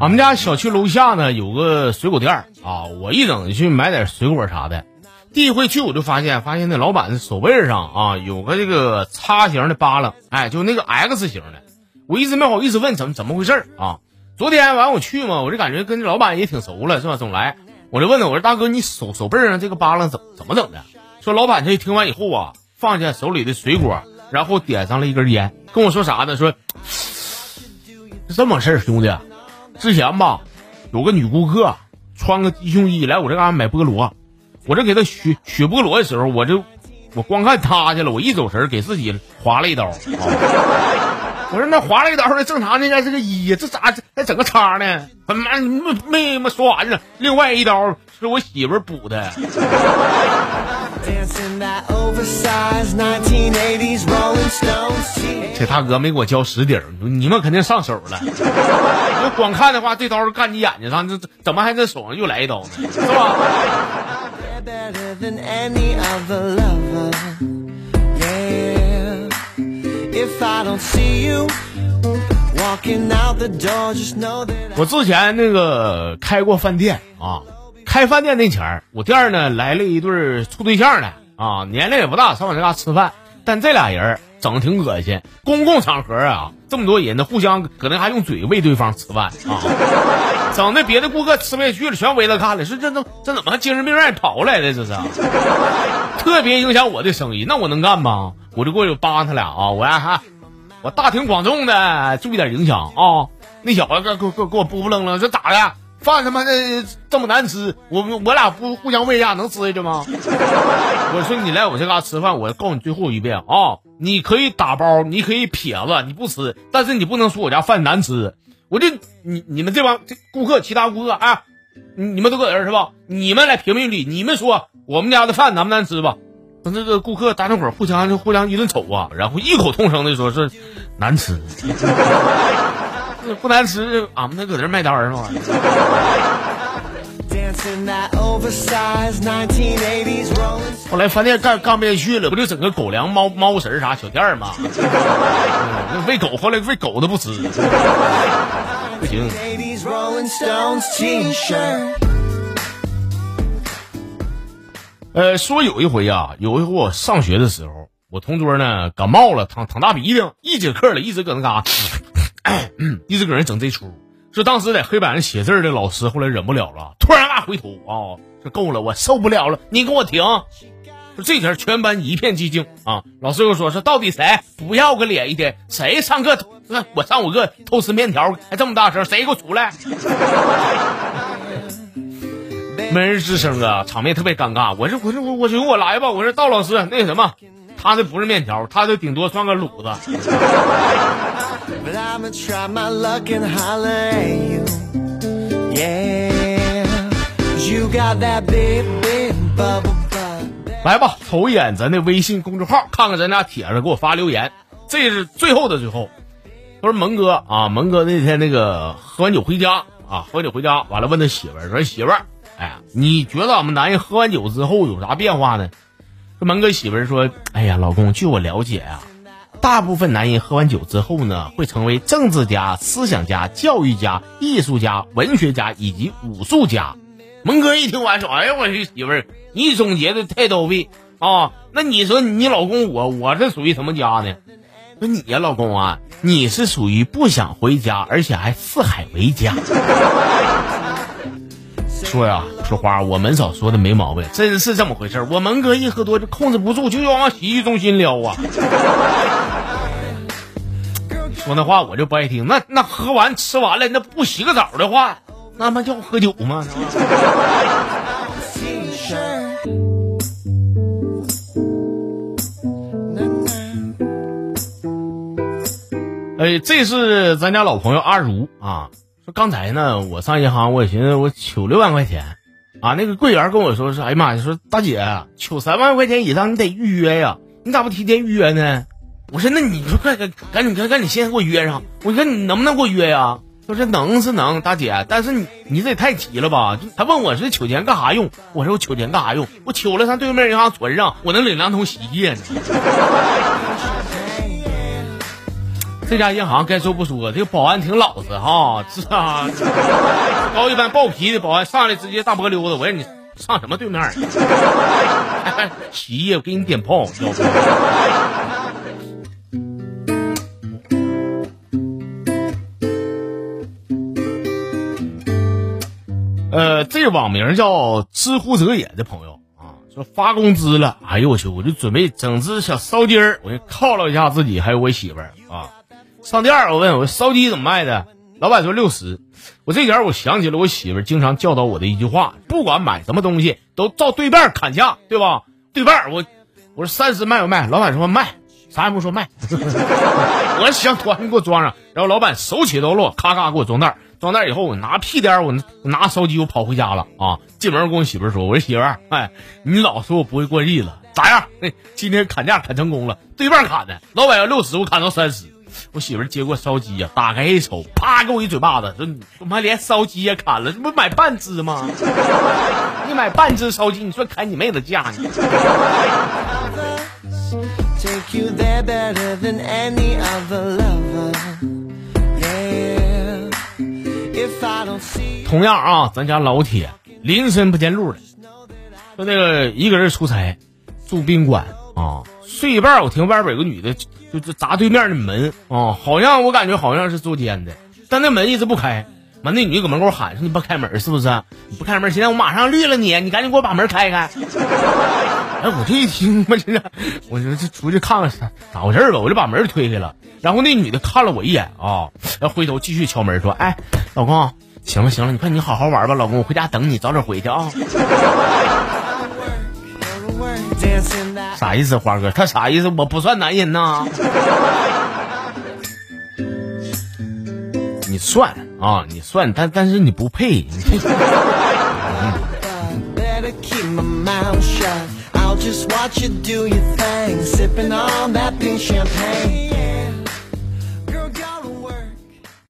俺们家小区楼下呢有个水果店儿啊，我一整去买点水果啥的。第一回去我就发现，发现那老板的手背上啊有个这个叉形的疤了，哎，就那个 X 型的。我一直没好意思问怎么怎么回事儿啊。昨天完我去嘛，我就感觉跟这老板也挺熟了，是吧？总来，我就问他，我说大哥，你手手背上这个疤了怎怎么整的？说老板这听完以后啊，放下手里的水果，然后点上了一根烟，跟我说啥呢？说是这么事儿，兄弟，之前吧有个女顾客穿个低胸衣来我这嘎买菠萝，我这给她削削菠萝的时候，我就我光看她去了，我一走神给自己划了一刀。啊 我说那划了一刀，那正常的应该是个一呀，这咋还整个叉呢？他妈没没没说完呢，另外一刀是我媳妇儿补的。Dancing that oversized 1980s Rolling Stones tee. 这大哥没给我交实底儿，你们肯定上手了。我光看的话，这刀干你眼睛上，这这怎么还在手上又来一刀呢？是吧我之前那个开过饭店啊，开饭店那前儿，我店儿呢来了一对处对象的啊，年龄也不大，上我这嘎吃饭，但这俩人儿整的挺恶心。公共场合啊，这么多人呢，互相可能还用嘴喂对方吃饭啊，整的别的顾客吃不下去了，全围着看了，说这都这怎么还精神病院跑来的？这是，特别影响我的生意，那我能干吗？我就过去帮他俩啊，我呀哈。我大庭广众的，注意点影响啊！那小子给给给给我扑扑棱棱，说咋的？饭他妈的这么难吃，我我俩不互相喂一下能吃下去吗？我说你来我这嘎吃饭，我告诉你最后一遍啊！你可以打包，你可以撇子，你不吃，但是你不能说我家饭难吃。我就你你们这帮这顾客，其他顾客啊，你们都搁这是吧？你们来评评理，你们说我们家的饭难不难吃吧？那这个顾客大家伙互相就互相一顿瞅啊，然后异口同声的说是难吃，不难吃，俺们那搁这卖单儿吗？dancing that oversized 1980s Rolling Stones. 后来饭店干干不下去了，不就整个狗粮、猫猫食儿啥小店儿吗？嗯那喂狗，后来喂狗都不吃，不行。80s Rolling Stones t-shirt. 呃，说有一回啊，有一回我上学的时候，我同桌呢感冒了，淌淌大鼻涕，一节课了，一直搁那嘎，一直搁那整这出。说当时在黑板上写字的老师后来忍不了了，突然啊回头啊，说够了，我受不了了，你给我停！说这前全班一片寂静啊。老师又说说到底谁不要个脸一天？谁上课？我上我课偷吃面条还这么大声？谁给我出来？没人吱声啊，场面特别尴尬。我说我说我我说我来吧，我说道老师那什么，他这不是面条，他这顶多算个卤子。But I'ma try my luck and holler at you. Yeah. You got that big, big bubble 来吧，瞅一眼咱的微信公众号，看看咱俩帖子，给我发留言。这是最后的最后，他说蒙哥啊，蒙哥那天那个喝完酒回家啊，喝完酒回家完了问他媳妇儿说媳妇儿，哎呀，你觉得俺们男人喝完酒之后有啥变化呢？这蒙哥媳妇儿说，哎呀，老公，据我了解啊，大部分男人喝完酒之后呢，会成为政治家、思想家、教育家、艺术家、文学家以及武术家。蒙哥一听完说：“哎呀，我这媳妇儿，你总结的太到位啊！那你说你老公我我这属于什么家呢？说你呀，老公啊，你是属于不想回家，而且还四海为家。说呀，说花，我们嫂说的没毛病，真是这么回事儿我蒙哥一喝多就控制不住，就要往洗浴中心撩啊。说那话我就不爱听，那那喝完吃完了，那不洗个澡的话，那他妈叫喝酒吗. 哎，这是咱家老朋友阿如啊，说刚才呢，我上银行，我寻思我取六万块钱，啊，那个柜员跟我说是，哎呀妈呀，说大姐取三万块钱以上你得预约呀，你咋不提前预约呢？我说那你说快赶赶紧赶赶紧先给我约上，我说你能不能给我约呀？他说能是能，大姐，但是你你这也太急了吧？他问我是取钱干啥用，我说我取钱干啥用？我取了上对面银行存上，我能领两桶洗衣液呢。这家银行该说不说，这个保安挺老实哈，是啊，高一般暴脾的保安上来直接大波溜子，我说你上什么对面？洗衣液我给你点炮，要不？呃，这网名叫知乎者也的朋友啊，说发工资了，哎呦我去，我就准备整只小烧鸡儿，我就犒劳一下自己还有我媳妇儿啊。上店儿我问我烧鸡怎么卖的，老板说六十。我这点儿我想起了我媳妇儿经常教导我的一句话，不管买什么东西都照对半砍价，对吧？对半我我说三十卖不卖？老板说卖，啥也不说卖。我想团你给我装上，然后老板手起刀落，咔咔给我装袋儿。装袋以后，我拿屁颠儿，我拿烧鸡，我跑回家了啊！进门跟我媳妇说：“我说媳妇儿，哎，你老说我不会过日子，咋样？今天砍价砍成功了，对半砍的，老板要六十，我砍到三十。我媳妇儿接过烧鸡呀，打开一瞅，啪给我一嘴巴子，说：“你他妈连烧鸡也砍了，这不买半只吗？你买半只烧鸡，你说砍你妹的价呢？” Take 同样啊，咱家老铁林深不见路了，说那个一个人出差住宾馆啊，睡一半，我听外边有个女的就就砸对面的门啊，好像我感觉好像是捉奸的，但那门一直不开。完，那女的搁门口喊说：“你不开门是不是？你不开门，现在我马上绿了你，你赶紧给我把门开开。”哎，我这一听，我这我就这出去看看咋咋回事吧，我就把门推开了。然后那女的看了我一眼啊，然后回头继续敲门说：“哎，老公，行了行了，你快你好好玩吧，老公，我回家等你，早点回去啊。啥意思，花哥？他啥意思？我不算男人呐。你算啊，你算，但但是你不配。